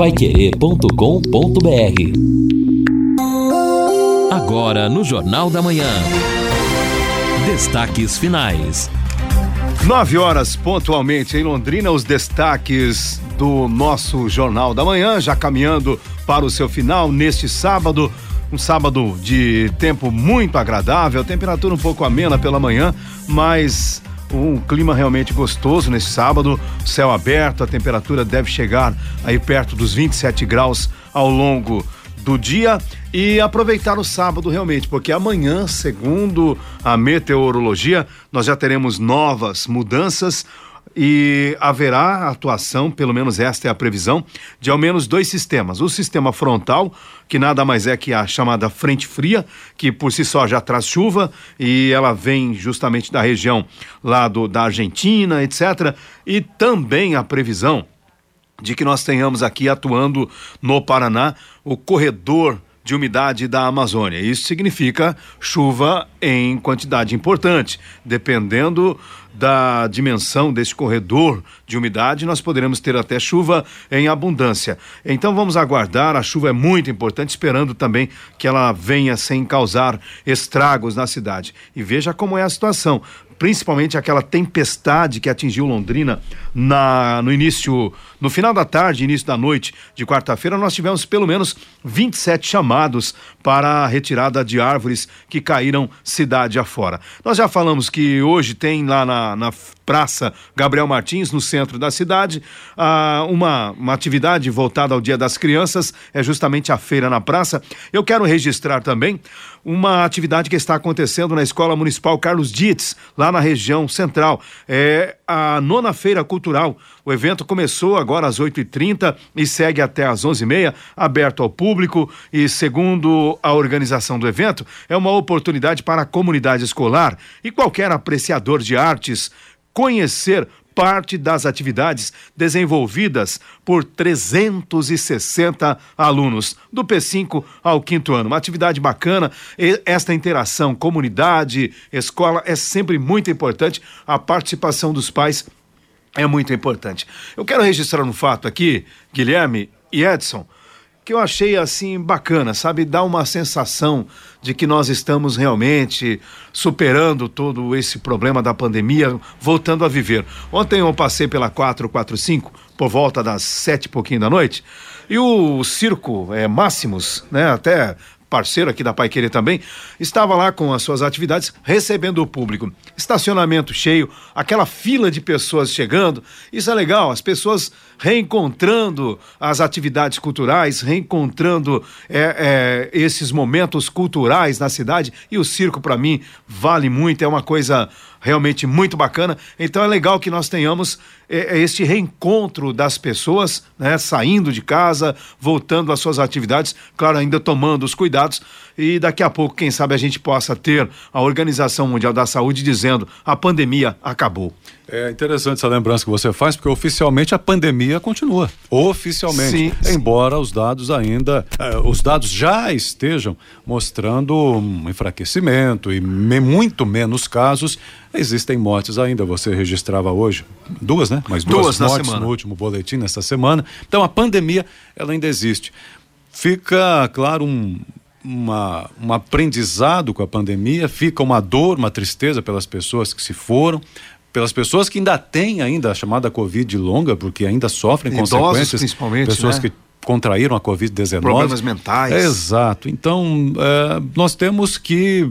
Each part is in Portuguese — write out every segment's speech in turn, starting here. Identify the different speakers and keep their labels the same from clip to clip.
Speaker 1: paiquerê.com.br Agora no Jornal da Manhã. Destaques finais.
Speaker 2: Nove horas pontualmente em Londrina, os destaques do nosso Jornal da Manhã, já caminhando para o seu final neste sábado. Um sábado de tempo muito agradável, temperatura um pouco amena pela manhã, mas um clima realmente gostoso nesse sábado, céu aberto, a temperatura deve chegar aí perto dos 27 graus ao longo do dia. E aproveitar o sábado realmente, porque amanhã, segundo a meteorologia, nós já teremos novas mudanças e haverá atuação, pelo menos esta é a previsão, de ao menos dois sistemas. O sistema frontal, que nada mais é que a chamada frente fria, que por si só já traz chuva e ela vem justamente da região lá do, da Argentina, etc. E também a previsão de que nós tenhamos aqui atuando no Paraná o corredor de umidade da Amazônia. Isso significa chuva em quantidade importante. Dependendo da dimensão desse corredor de umidade, nós poderemos ter até chuva em abundância. Então vamos aguardar, a chuva é muito importante, esperando também que ela venha sem causar estragos na cidade. E veja como é a situação principalmente aquela tempestade que atingiu Londrina na, no início, no final da tarde, início da noite de quarta-feira, nós tivemos pelo menos 27 chamados para a retirada de árvores que caíram cidade afora. Nós já falamos que hoje tem lá na, na Praça Gabriel Martins, no centro da cidade, ah, uma, uma atividade voltada ao Dia das Crianças, é justamente a feira na praça. Eu quero registrar também uma atividade que está acontecendo na Escola Municipal Carlos Dietz, lá na região central. É a nona feira cultural. O evento começou agora às 8h30 e segue até às 11h30, aberto ao público. E, segundo a organização do evento, é uma oportunidade para a comunidade escolar e qualquer apreciador de artes conhecer parte das atividades desenvolvidas por 360 alunos, do P5 ao quinto ano. Uma atividade bacana, esta interação comunidade, escola é sempre muito importante, a participação dos pais é muito importante. Eu quero registrar um fato aqui, Guilherme e Edson, que eu achei assim bacana, sabe? Dá uma sensação de que nós estamos realmente superando todo esse problema da pandemia, voltando a viver. Ontem eu passei pela 445 por volta das sete e pouquinho da noite e o circo é, Máximos, né? Até parceiro aqui da Pai Querer também, estava lá com as suas atividades recebendo o público. Estacionamento cheio, aquela fila de pessoas chegando. Isso é legal, as pessoas reencontrando as atividades culturais, reencontrando é, é, esses momentos culturais na cidade. E o circo, para mim, vale muito, é uma coisa realmente muito bacana. Então é legal que nós tenhamos é, é, este reencontro das pessoas, né, saindo de casa, voltando às suas atividades, claro, ainda tomando os cuidados. E daqui a pouco, quem sabe, a gente possa ter a Organização Mundial da Saúde dizendo a pandemia acabou.
Speaker 3: É interessante essa lembrança que você faz, porque oficialmente a pandemia continua. Oficialmente. Sim, embora sim. os dados ainda, eh, os dados já estejam mostrando um enfraquecimento e me, muito menos casos, existem mortes ainda. Você registrava hoje duas, né? Mas duas, duas mortes no último boletim nessa semana. Então a pandemia, ela ainda existe. Fica, claro, um, uma, um aprendizado com a pandemia, fica uma dor, uma tristeza pelas pessoas que se foram, pelas pessoas que ainda têm ainda a chamada Covid longa, porque ainda sofrem Idosos, consequências.
Speaker 2: principalmente,
Speaker 3: Pessoas
Speaker 2: né?
Speaker 3: que contraíram a Covid-19.
Speaker 2: Problemas mentais.
Speaker 3: É, exato. Então, é, nós temos que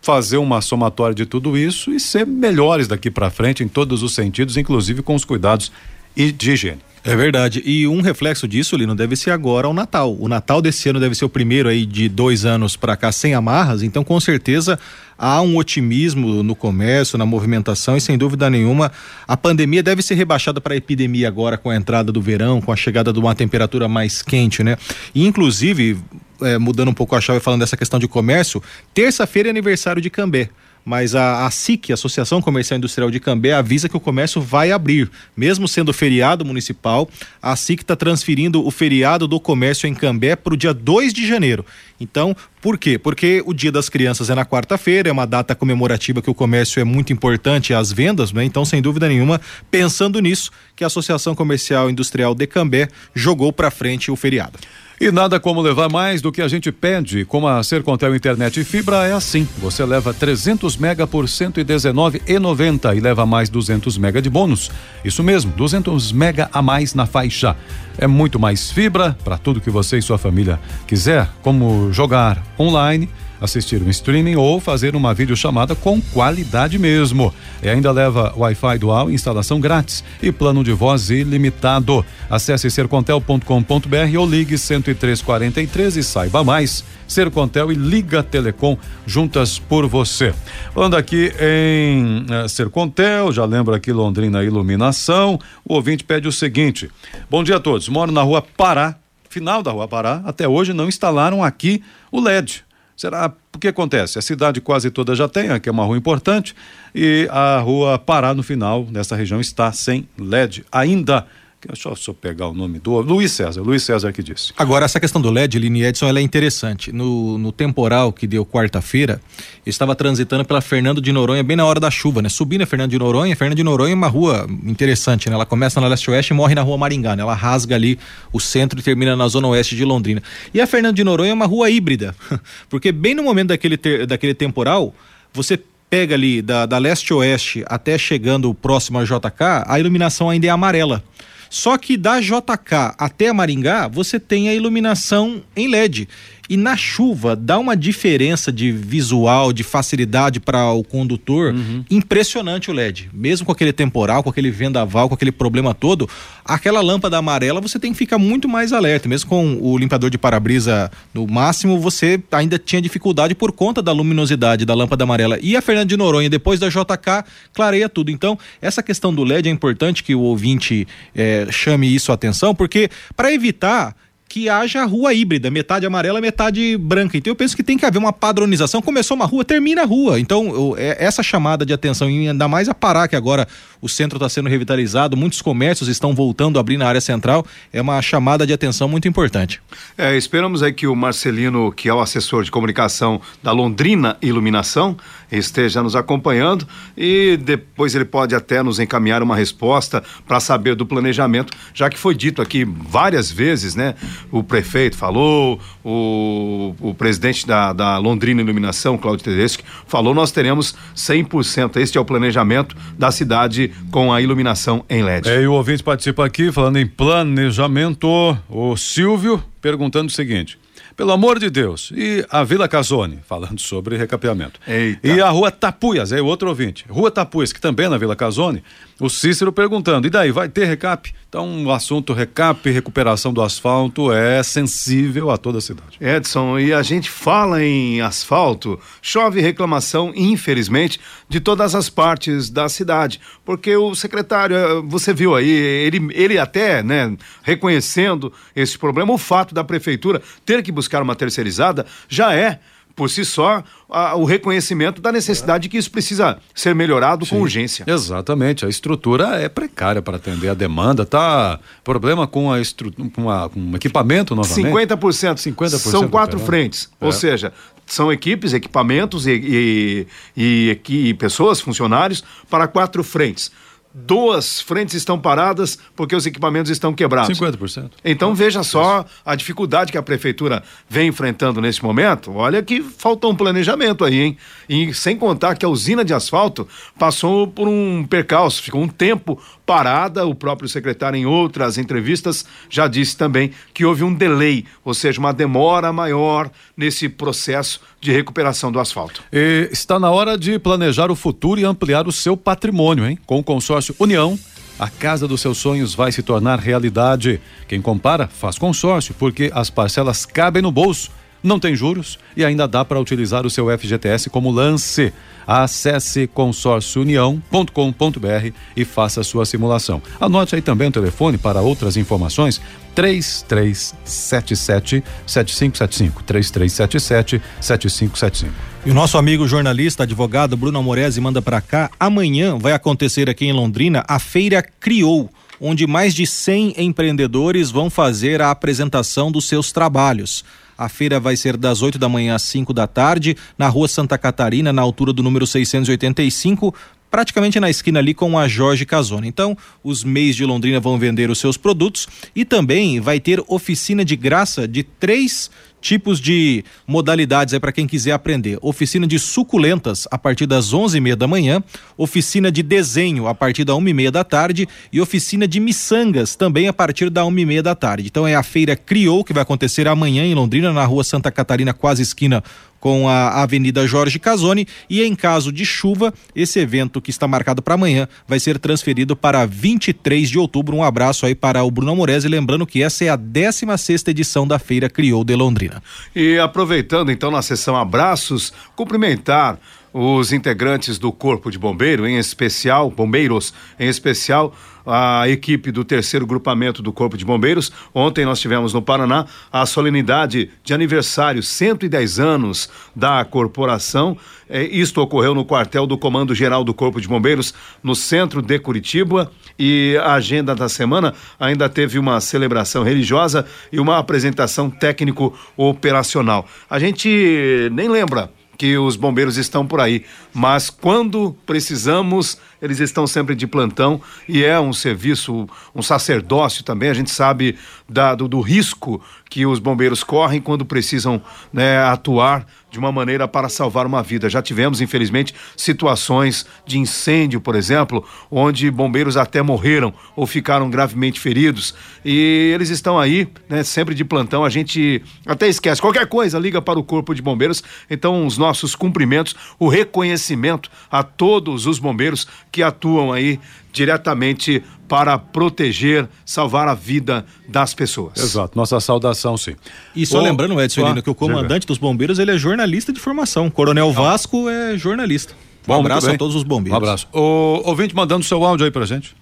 Speaker 3: fazer uma somatória de tudo isso e ser melhores daqui para frente em todos os sentidos, inclusive com os cuidados de higiene.
Speaker 4: É verdade. E um reflexo disso, Lino, deve ser agora o Natal. O Natal desse ano deve ser o primeiro aí de dois anos para cá sem amarras, então com certeza há um otimismo no comércio, na movimentação e sem dúvida nenhuma a pandemia deve ser rebaixada para a epidemia agora com a entrada do verão, com a chegada de uma temperatura mais quente, né? E inclusive, é, mudando um pouco a chave falando dessa questão de comércio, terça-feira é aniversário de Cambé mas a, a SIC, Associação Comercial Industrial de Cambé, avisa que o comércio vai abrir. Mesmo sendo feriado municipal, a SIC está transferindo o feriado do comércio em Cambé para o dia 2 de janeiro. Então, por quê? Porque o Dia das Crianças é na quarta-feira, é uma data comemorativa que o comércio é muito importante às vendas, né? Então, sem dúvida nenhuma, pensando nisso, que a Associação Comercial Industrial de Cambé jogou para frente o feriado.
Speaker 3: E nada como levar mais do que a gente pede. Com a Sercontel Internet e Fibra é assim. Você leva 300 mega por 119,90 e leva mais 200 mega de bônus. Isso mesmo, 200 mega a mais na faixa. É muito mais fibra para tudo que você e sua família quiser, como jogar online assistir um streaming ou fazer uma videochamada com qualidade mesmo. E ainda leva Wi-Fi dual, instalação grátis e plano de voz ilimitado. Acesse sercontel.com.br ou ligue 10343 e saiba mais. Sercontel e Liga Telecom juntas por você. Falando aqui em uh, Sercontel, já lembro aqui Londrina Iluminação, o ouvinte pede o seguinte: Bom dia a todos, moro na rua Pará, final da rua Pará, até hoje não instalaram aqui o LED. Será o que acontece? A cidade quase toda já tem, aqui é uma rua importante, e a rua Pará no final dessa região está sem LED ainda. Deixa eu só pegar o nome do Luiz César, Luiz César que disse.
Speaker 4: Agora, essa questão do LED, Lini Edson, ela é interessante. No, no temporal que deu quarta-feira, eu estava transitando pela Fernando de Noronha bem na hora da chuva, né? Subindo a Fernando de Noronha, Fernando de Noronha é uma rua interessante, né? Ela começa na leste-oeste e morre na rua Maringá, né? Ela rasga ali o centro e termina na zona oeste de Londrina. E a Fernando de Noronha é uma rua híbrida, porque bem no momento daquele, ter, daquele temporal, você pega ali da, da leste-oeste até chegando próximo a JK, a iluminação ainda é amarela. Só que da JK até Maringá, você tem a iluminação em LED. E na chuva dá uma diferença de visual, de facilidade para o condutor, uhum. impressionante o LED. Mesmo com aquele temporal, com aquele vendaval, com aquele problema todo, aquela lâmpada amarela você tem que ficar muito mais alerta. Mesmo com o limpador de para-brisa no máximo, você ainda tinha dificuldade por conta da luminosidade da lâmpada amarela. E a Fernanda de Noronha, depois da JK, clareia tudo. Então, essa questão do LED é importante que o ouvinte eh, chame isso a atenção, porque para evitar que haja rua híbrida, metade amarela, metade branca. Então eu penso que tem que haver uma padronização. Começou uma rua, termina a rua. Então é, essa chamada de atenção, e ainda mais a Pará, que agora o centro está sendo revitalizado, muitos comércios estão voltando a abrir na área central, é uma chamada de atenção muito importante.
Speaker 2: É, esperamos aí que o Marcelino, que é o assessor de comunicação da Londrina Iluminação, esteja nos acompanhando e depois ele pode até nos encaminhar uma resposta para saber do planejamento, já que foi dito aqui várias vezes, né? O prefeito falou, o, o presidente da, da Londrina Iluminação, Claudio Tedeschi, falou, nós teremos 100%. Este é o planejamento da cidade com a iluminação em LED.
Speaker 3: É, e o ouvinte participa aqui falando em planejamento, o Silvio perguntando o seguinte: pelo amor de Deus. E a Vila Casone, falando sobre recapeamento. Eita. E a Rua Tapuias, é o outro ouvinte. Rua Tapuias, que também é na Vila Casone, o Cícero perguntando, e daí, vai ter recap? Então, o assunto recap, recuperação do asfalto é sensível a toda a cidade.
Speaker 2: Edson, e a gente fala em asfalto, chove reclamação, infelizmente, de todas as partes da cidade, porque o secretário, eh, você viu aí, ele, ele até, né, reconhecendo esse problema, o fato da prefeitura ter que buscar uma terceirizada já é por si só a, o reconhecimento da necessidade de que isso precisa ser melhorado Sim, com urgência.
Speaker 3: Exatamente, a estrutura é precária para atender a demanda, tá problema com a estrutura, com, com equipamento novamente.
Speaker 2: 50%, 50% são quatro frentes, é. ou seja, são equipes, equipamentos e, e, e, e pessoas, funcionários para quatro frentes duas frentes estão paradas porque os equipamentos estão quebrados.
Speaker 3: 50%.
Speaker 2: Então veja só a dificuldade que a prefeitura vem enfrentando nesse momento. Olha que faltou um planejamento aí, hein? E sem contar que a usina de asfalto passou por um percalço, ficou um tempo parada. O próprio secretário, em outras entrevistas, já disse também que houve um delay, ou seja, uma demora maior nesse processo de recuperação do asfalto.
Speaker 3: E está na hora de planejar o futuro e ampliar o seu patrimônio, hein? Com o consórcio União, a casa dos seus sonhos vai se tornar realidade. Quem compara, faz consórcio, porque as parcelas cabem no bolso, não tem juros e ainda dá para utilizar o seu FGTS como lance. Acesse consórciounião.com.br e faça sua simulação. Anote aí também o telefone para outras informações: 3377 7575. 3377 7575.
Speaker 4: E o nosso amigo jornalista, advogado Bruno Amorese manda para cá. Amanhã vai acontecer aqui em Londrina a Feira Criou, onde mais de 100 empreendedores vão fazer a apresentação dos seus trabalhos. A feira vai ser das 8 da manhã às 5 da tarde, na rua Santa Catarina, na altura do número 685, praticamente na esquina ali com a Jorge Casona. Então, os MEIs de Londrina vão vender os seus produtos e também vai ter oficina de graça de três tipos de modalidades é para quem quiser aprender. Oficina de suculentas a partir das onze e meia da manhã, oficina de desenho a partir da uma e meia da tarde e oficina de miçangas também a partir da uma e meia da tarde. Então é a feira Criou que vai acontecer amanhã em Londrina na rua Santa Catarina, quase esquina com a Avenida Jorge Casoni e em caso de chuva, esse evento que está marcado para amanhã vai ser transferido para 23 de outubro. Um abraço aí para o Bruno Amorese, lembrando que essa é a 16 sexta edição da Feira Criou de Londrina.
Speaker 2: E aproveitando então na sessão abraços, cumprimentar os integrantes do Corpo de Bombeiro, em especial, bombeiros, em especial a equipe do terceiro grupamento do Corpo de Bombeiros. Ontem nós tivemos no Paraná a solenidade de aniversário, 110 anos da corporação. É, isto ocorreu no quartel do Comando Geral do Corpo de Bombeiros, no centro de Curitiba. E a agenda da semana ainda teve uma celebração religiosa e uma apresentação técnico-operacional. A gente nem lembra que os bombeiros estão por aí, mas quando precisamos, eles estão sempre de plantão e é um serviço, um sacerdócio também. A gente sabe da, do, do risco que os bombeiros correm quando precisam né, atuar de uma maneira para salvar uma vida. Já tivemos, infelizmente, situações de incêndio, por exemplo, onde bombeiros até morreram ou ficaram gravemente feridos. E eles estão aí, né, sempre de plantão. A gente até esquece. Qualquer coisa, liga para o Corpo de Bombeiros. Então, os nossos cumprimentos, o reconhecimento a todos os bombeiros que atuam aí diretamente para proteger, salvar a vida das pessoas.
Speaker 3: Exato, nossa saudação sim.
Speaker 4: E só lembrando, Edson Lino, que o comandante dos bombeiros ele é jornalista de formação. Coronel Vasco é jornalista. Um Bom, abraço a todos os bombeiros.
Speaker 3: Um abraço. O ouvinte mandando seu áudio aí pra gente.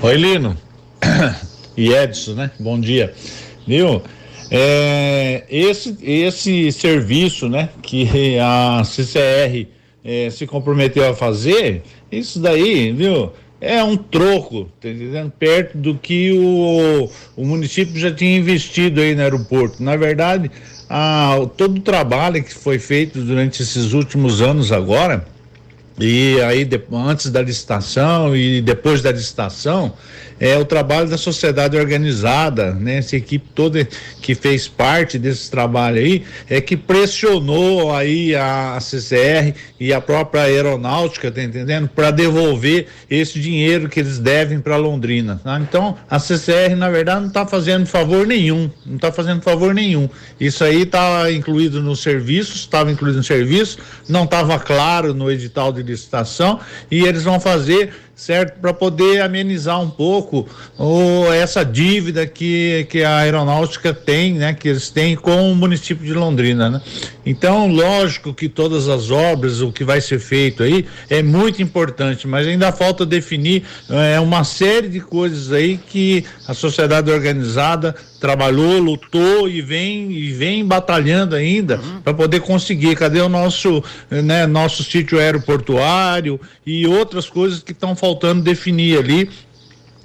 Speaker 5: Oi, Lino. e Edson, né? Bom dia. Viu? É, esse, esse serviço, né, que a CCR é, se comprometeu a fazer, isso daí, viu? É um troco, tá entendendo? Perto do que o, o município já tinha investido aí no aeroporto. Na verdade, a, todo o trabalho que foi feito durante esses últimos anos agora, e aí de, antes da licitação e depois da licitação, é o trabalho da sociedade organizada, né? Essa equipe toda que fez parte desse trabalho aí, é que pressionou aí a, CCR e a própria aeronáutica, tá entendendo? Para devolver esse dinheiro que eles devem para Londrina. Tá? Então, a CCR, na verdade, não está fazendo favor nenhum, não está fazendo favor nenhum. Isso aí está incluído nos serviços, estava incluído no serviço, não estava claro no edital de licitação e eles vão fazer certo? Para poder amenizar um pouco oh, essa dívida que, que a aeronáutica tem, né? Que eles têm com o município de Londrina, né? Então, lógico que todas as obras, o que vai ser feito aí, é muito importante, mas ainda falta definir é, uma série de coisas aí que a sociedade organizada trabalhou, lutou e vem e vem batalhando ainda uhum. para poder conseguir. Cadê o nosso, né, nosso sítio aeroportuário e outras coisas que estão faltando definir ali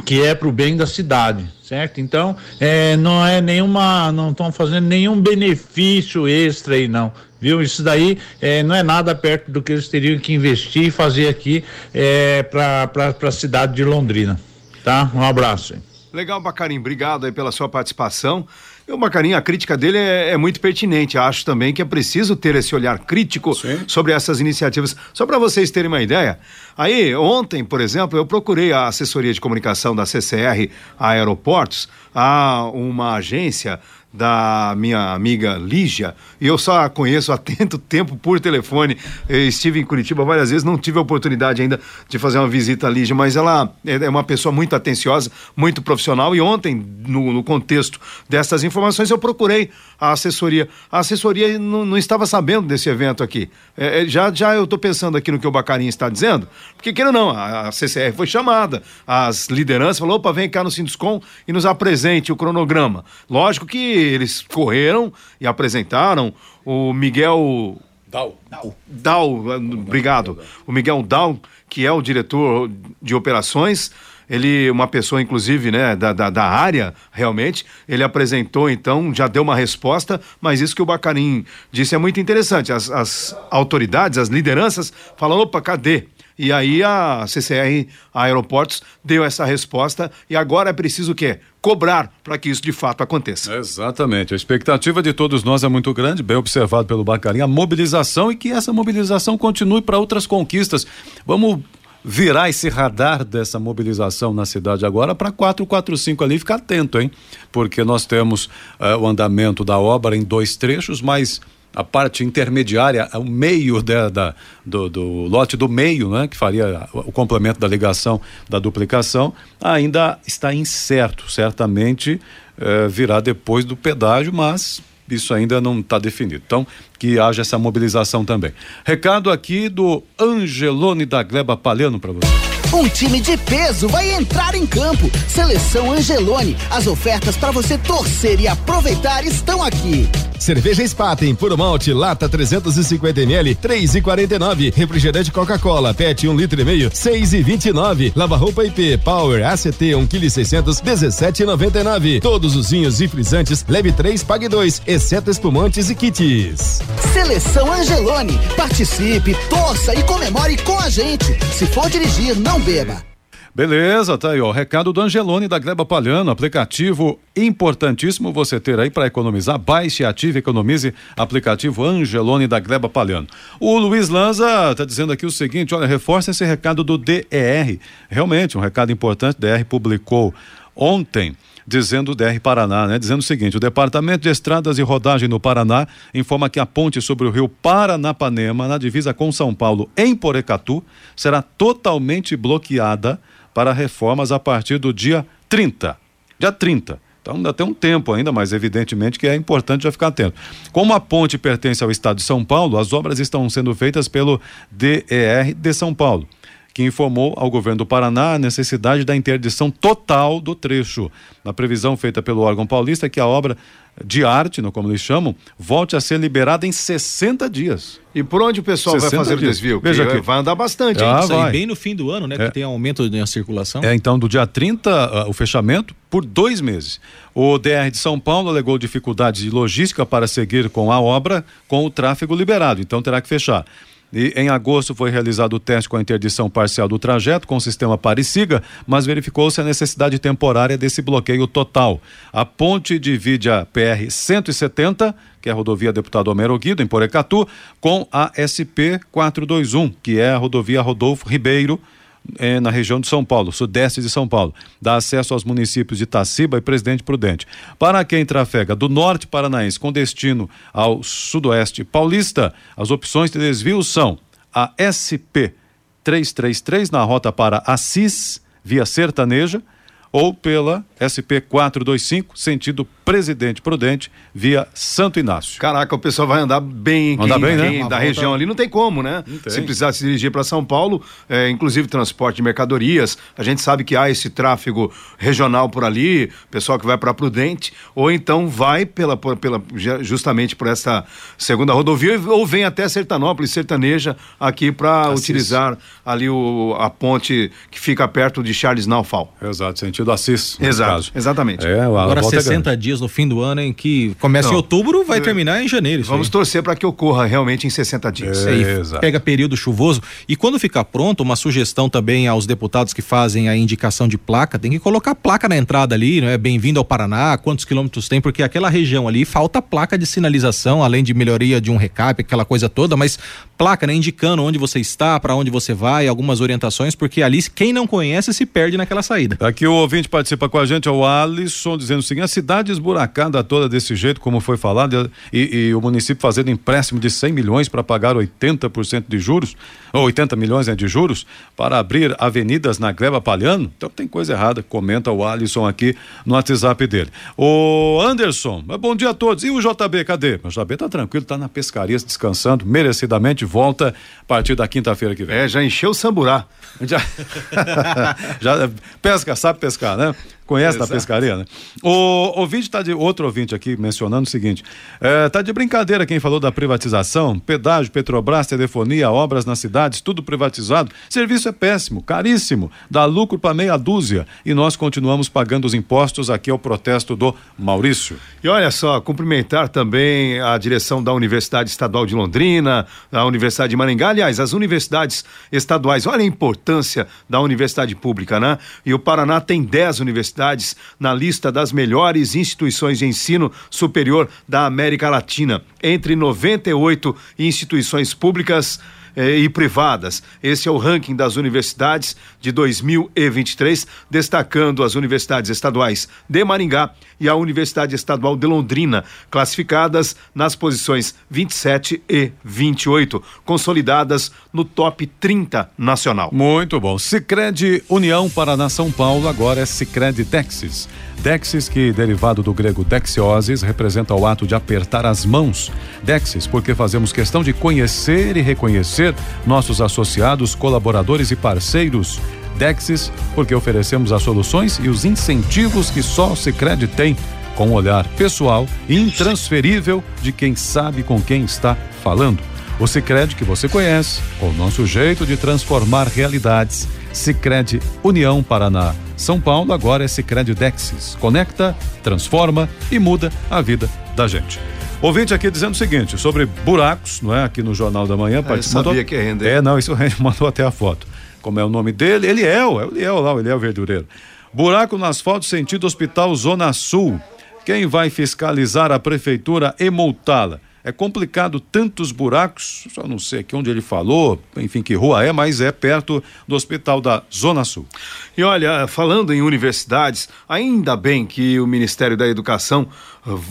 Speaker 5: que é para o bem da cidade, certo? Então, é, não é nenhuma, não estão fazendo nenhum benefício extra aí, não, viu? Isso daí é, não é nada perto do que eles teriam que investir e fazer aqui é, para a cidade de Londrina, tá? Um abraço.
Speaker 2: Legal, Bacarim, obrigado aí pela sua participação. E o Bacarim, a crítica dele é, é, muito pertinente. Acho também que é preciso ter esse olhar crítico Sim. sobre essas iniciativas. Só para vocês terem uma ideia, aí ontem, por exemplo, eu procurei a assessoria de comunicação da CCR Aeroportos, a uma agência da minha amiga Lígia, e eu só a conheço há tanto tempo por telefone. Eu estive em Curitiba várias vezes, não tive a oportunidade ainda de fazer uma visita à Lígia, mas ela é, é uma pessoa muito atenciosa, muito profissional. E ontem, no, no contexto dessas informações, eu procurei a assessoria. A assessoria não, não estava sabendo desse evento aqui. É, é já, já eu estou pensando aqui no que o Bacarinho está dizendo, porque queira não, a, a CCR foi chamada, as lideranças falou, opa, vem cá no Sinduscom e nos apresente o cronograma. Lógico que eles correram e apresentaram o Miguel Dal. Dal. obrigado. O Miguel Dal, que é o diretor de operações, ele, uma pessoa, inclusive, né, da, da, da, área, realmente, ele apresentou, então, já deu uma resposta, mas isso que o Bacarim disse é muito interessante. As, as autoridades, as lideranças falam, opa, cadê? E aí a CCR Aeroportos deu essa resposta e agora é preciso o quê? Cobrar para que isso de fato aconteça.
Speaker 3: Exatamente. A expectativa de todos nós é muito grande, bem observado pelo Bacarim, a mobilização e que essa mobilização continue para outras conquistas. Vamos virar esse radar dessa mobilização na cidade agora para 445 ali, ficar atento, hein? Porque nós temos uh, o andamento da obra em dois trechos, mas a parte intermediária, o meio da, da do, do, lote do meio, né, que faria o complemento da ligação da duplicação, ainda está incerto. Certamente eh, virá depois do pedágio, mas isso ainda não está definido. Então, que haja essa mobilização também. Recado aqui do Angelone da Gleba Palhano para você.
Speaker 6: Um time de peso vai entrar em campo. Seleção Angelone. As ofertas para você torcer e aproveitar estão aqui.
Speaker 7: Cerveja Spaten, puro malte, lata 350 ml, 3,49. Refrigerante Coca-Cola, PET 1 um litro e meio, 6,29. Lava-roupa IP, Power, ACT 1 kg 600, 17,99. Todos os vinhos e frisantes, leve 3, pague 2, exceto espumantes e kits.
Speaker 6: Seleção Angelone. Participe, torça e comemore com a gente. Se for dirigir, não beba.
Speaker 3: Beleza, tá aí, ó. Recado do Angelone da Gleba Palhano, aplicativo importantíssimo você ter aí para economizar. Baixe, ative, economize. Aplicativo Angelone da Gleba Palhano. O Luiz Lanza tá dizendo aqui o seguinte: olha, reforça esse recado do DER. Realmente, um recado importante. DR publicou ontem dizendo DR Paraná, né? Dizendo o seguinte: o Departamento de Estradas e Rodagem no Paraná informa que a ponte sobre o rio Paranapanema, na divisa com São Paulo, em Porecatu, será totalmente bloqueada para reformas a partir do dia 30. Dia 30. Então ainda tem um tempo ainda, mas evidentemente que é importante já ficar atento. Como a ponte pertence ao estado de São Paulo, as obras estão sendo feitas pelo DER de São Paulo que informou ao governo do Paraná a necessidade da interdição total do trecho. Na previsão feita pelo órgão paulista que a obra de arte, no como eles chamam, volte a ser liberada em 60 dias.
Speaker 2: E por onde o pessoal vai fazer dias. o desvio?
Speaker 3: Veja aqui.
Speaker 2: Vai andar bastante,
Speaker 4: ah, vai. bem no fim do ano, né? É. Que tem aumento na circulação.
Speaker 3: É, então, do dia 30, uh, ah, o fechamento por dois meses. O DR de São Paulo alegou dificuldades de logística para seguir com a obra com o tráfego liberado, então terá que fechar. E em agosto foi realizado o teste com a interdição parcial do trajeto com o sistema Parisiga, mas verificou-se a necessidade temporária desse bloqueio total. A ponte divide a PR 170, que é a rodovia Deputado Homero Guido, em Porecatu, com a SP 421, que é a rodovia Rodolfo Ribeiro, é, na região de São Paulo, sudeste de São Paulo. Dá acesso aos municípios de Taciba e Presidente Prudente. Para quem trafega do norte paranaense com destino ao sudoeste paulista, as opções de desvio são a SP 333 na rota para Assis, via Sertaneja, ou pela SP 425, sentido Presidente Prudente, via Santo Inácio.
Speaker 2: Caraca, o pessoal vai andar bem,
Speaker 3: andar quem, bem né?
Speaker 2: quem da região ali não tem como, né? Tem. Se precisar se dirigir para São Paulo, é, inclusive transporte de mercadorias, a gente sabe que há esse tráfego regional por ali, pessoal que vai para Prudente, ou então vai pela, pela justamente por essa segunda rodovia ou vem até Sertanópolis, Sertaneja, aqui para utilizar ali o, a ponte que fica perto de Charles Naufal.
Speaker 3: Exato, sentido Assis.
Speaker 2: Exato, exatamente.
Speaker 4: É, Agora 60 é dias no fim do ano em que começa Não. em outubro, vai terminar em janeiro.
Speaker 2: Vamos aí. torcer para que ocorra realmente em 60 dias.
Speaker 4: É, pega período chuvoso. E quando ficar pronto, uma sugestão também aos deputados que fazem a indicação de placa, tem que colocar placa na entrada ali, não é? Bem-vindo ao Paraná, quantos quilômetros tem, porque aquela região ali falta placa de sinalização, além de melhoria de um recap, aquela coisa toda, mas placa, né? Indicando onde você está, para onde você vai, algumas orientações, porque ali quem não conhece se perde naquela saída.
Speaker 3: Aqui o ouvinte participa com a gente, é o Alisson, dizendo o seguinte: a cidade esburacada toda desse jeito, como foi falado, e, e o município fazendo empréstimo de 100 milhões para pagar 80% de juros, ou 80 milhões né, de juros, para abrir avenidas na Gleba Palhano. Então tem coisa errada, comenta o Alisson aqui no WhatsApp dele. O Anderson, bom dia a todos. E o JB, cadê? O JB tá tranquilo, tá na pescaria descansando, merecidamente volta a partir da quinta-feira que vem.
Speaker 2: É, já encheu o samburá.
Speaker 3: Já, já pesca, sabe pescar, né? Conhece Exato. da pescaria, né? O ouvinte tá de outro ouvinte aqui mencionando o seguinte: é, tá de brincadeira quem falou da privatização, pedágio, Petrobras, telefonia, obras nas cidades, tudo privatizado. Serviço é péssimo, caríssimo, dá lucro para meia dúzia e nós continuamos pagando os impostos. Aqui é o protesto do Maurício.
Speaker 2: E olha só, cumprimentar também a direção da Universidade Estadual de Londrina, a Universidade de Maringá, aliás, as universidades estaduais. Olha a importância da universidade pública, né? E o Paraná tem 10 universidades universidades na lista das melhores instituições de ensino superior da América Latina. Entre 98 instituições públicas eh, e privadas. Esse é o ranking das universidades de 2023, destacando as universidades estaduais de Maringá e a Universidade Estadual de Londrina, classificadas nas posições 27 e 28, consolidadas no top 30 nacional.
Speaker 3: Muito bom. Sicredi União Paraná São Paulo, agora é Sicredi Texas. Dexis, que derivado do grego dexiosis, representa o ato de apertar as mãos. Dexis, porque fazemos questão de conhecer e reconhecer nossos associados, colaboradores e parceiros. Dexis, porque oferecemos as soluções e os incentivos que só o Sicredi tem, com um olhar pessoal e intransferível de quem sabe com quem está falando. O Sicredi que você conhece, com o nosso jeito de transformar realidades. Sicredi União Paraná. São Paulo agora é Sicredi Dexis. Conecta, transforma e muda a vida da gente. Ouvinte aqui dizendo o seguinte, sobre buracos, não é? Aqui no Jornal da Manhã.
Speaker 2: Ah, eu sabia que é render.
Speaker 3: É, não, isso mandou até a foto. Como é o nome dele? Ele é, o, é o lá, o verdureiro. Buraco no asfalto sentido Hospital Zona Sul. Quem vai fiscalizar a prefeitura e multá-la? É complicado tantos buracos, só não sei aqui onde ele falou, enfim, que rua é, mas é perto do hospital da Zona Sul.
Speaker 2: E olha, falando em universidades, ainda bem que o Ministério da Educação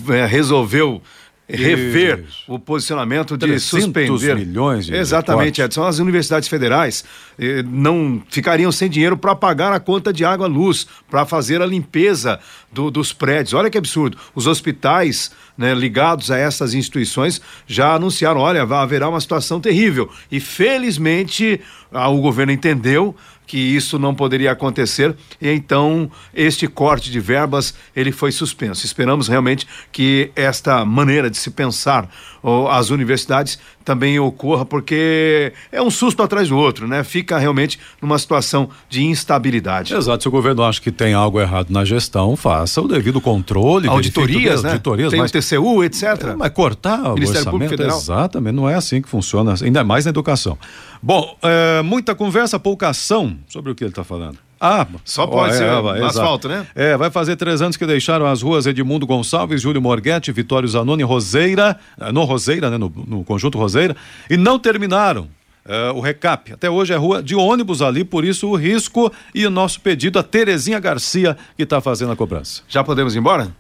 Speaker 2: é, resolveu rever Isso. o posicionamento de suspender.
Speaker 3: milhões de
Speaker 2: exatamente Edson. As universidades federais eh, não ficariam sem dinheiro para pagar a conta de água luz para fazer a limpeza do, dos prédios. Olha que absurdo. Os hospitais né, ligados a essas instituições já anunciaram olha haverá uma situação terrível e felizmente o governo entendeu que isso não poderia acontecer e então este corte de verbas ele foi suspenso. Esperamos realmente que esta maneira de se pensar oh, as universidades também ocorra porque é um susto atrás do outro, né? Fica realmente numa situação de instabilidade.
Speaker 3: Exato. Se o governo acha que tem algo errado na gestão, faça o devido controle,
Speaker 2: auditorias, né?
Speaker 3: Auditorias,
Speaker 2: tem mas, o TCU, etc. É,
Speaker 3: mas cortar o Ministério orçamento, Público Federal. exatamente, não é assim que funciona, ainda mais na educação. Bom, é, muita conversa, pouca ação sobre o que ele está falando.
Speaker 2: Ah, só pode é, ser é, asfalto, né?
Speaker 3: É, vai fazer três anos que deixaram as ruas Edmundo Gonçalves, Júlio Morghetti, Vitório Zanoni, Roseira, eh, no Roseira, né, no, no conjunto Roseira, e não terminaram. É, o recap. Até hoje é rua de ônibus ali, por isso o risco e o nosso pedido a Terezinha Garcia, que está fazendo a cobrança.
Speaker 2: Já podemos ir embora?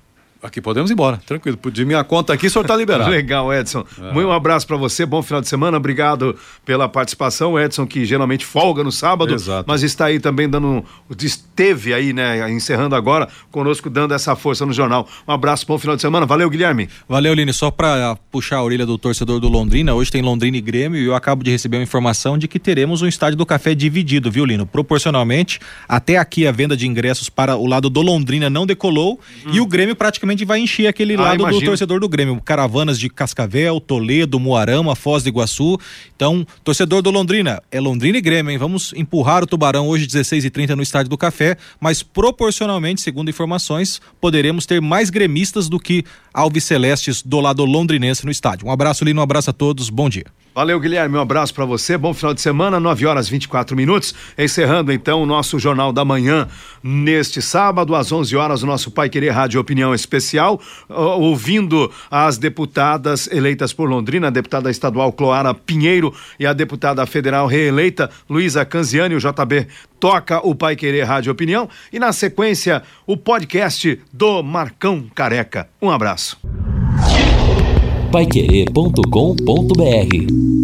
Speaker 3: Aqui podemos ir embora, tranquilo. De minha conta aqui, o senhor está liberado.
Speaker 2: Legal, Edson. É. Um abraço para você, bom final de semana. Obrigado pela participação, Edson, que geralmente folga no sábado, Exato. mas está aí também dando. Esteve aí, né? Encerrando agora, conosco, dando essa força no jornal. Um abraço, bom final de semana. Valeu, Guilherme.
Speaker 4: Valeu, Lini. Só para puxar a orelha do torcedor do Londrina, hoje tem Londrina e Grêmio e eu acabo de receber uma informação de que teremos um estádio do café dividido, viu, Lino? Proporcionalmente, até aqui a venda de ingressos para o lado do Londrina não decolou hum. e o Grêmio praticamente vai encher aquele ah, lado imagino. do torcedor do Grêmio. Caravanas de Cascavel, Toledo, Moarama, Foz do Iguaçu. Então, torcedor do Londrina, é Londrina e Grêmio, hein? Vamos empurrar o Tubarão hoje, 16h30 no Estádio do Café, mas proporcionalmente, segundo informações, poderemos ter mais gremistas do que Alves Celestes do lado londrinense no estádio. Um abraço, Lino, um abraço a todos, bom dia.
Speaker 2: Valeu, Guilherme. Um abraço para você. Bom final de semana, 9 horas 24 minutos. Encerrando então o nosso Jornal da Manhã neste sábado, às 11 horas, o nosso Pai Querer Rádio Opinião Especial, ouvindo as deputadas eleitas por Londrina, a deputada estadual Cloara Pinheiro e a deputada federal reeleita Luísa Canziani, o JB toca o Pai Querer Rádio Opinião e na sequência o podcast do Marcão Careca. Um abraço
Speaker 1: paiquerê.com.br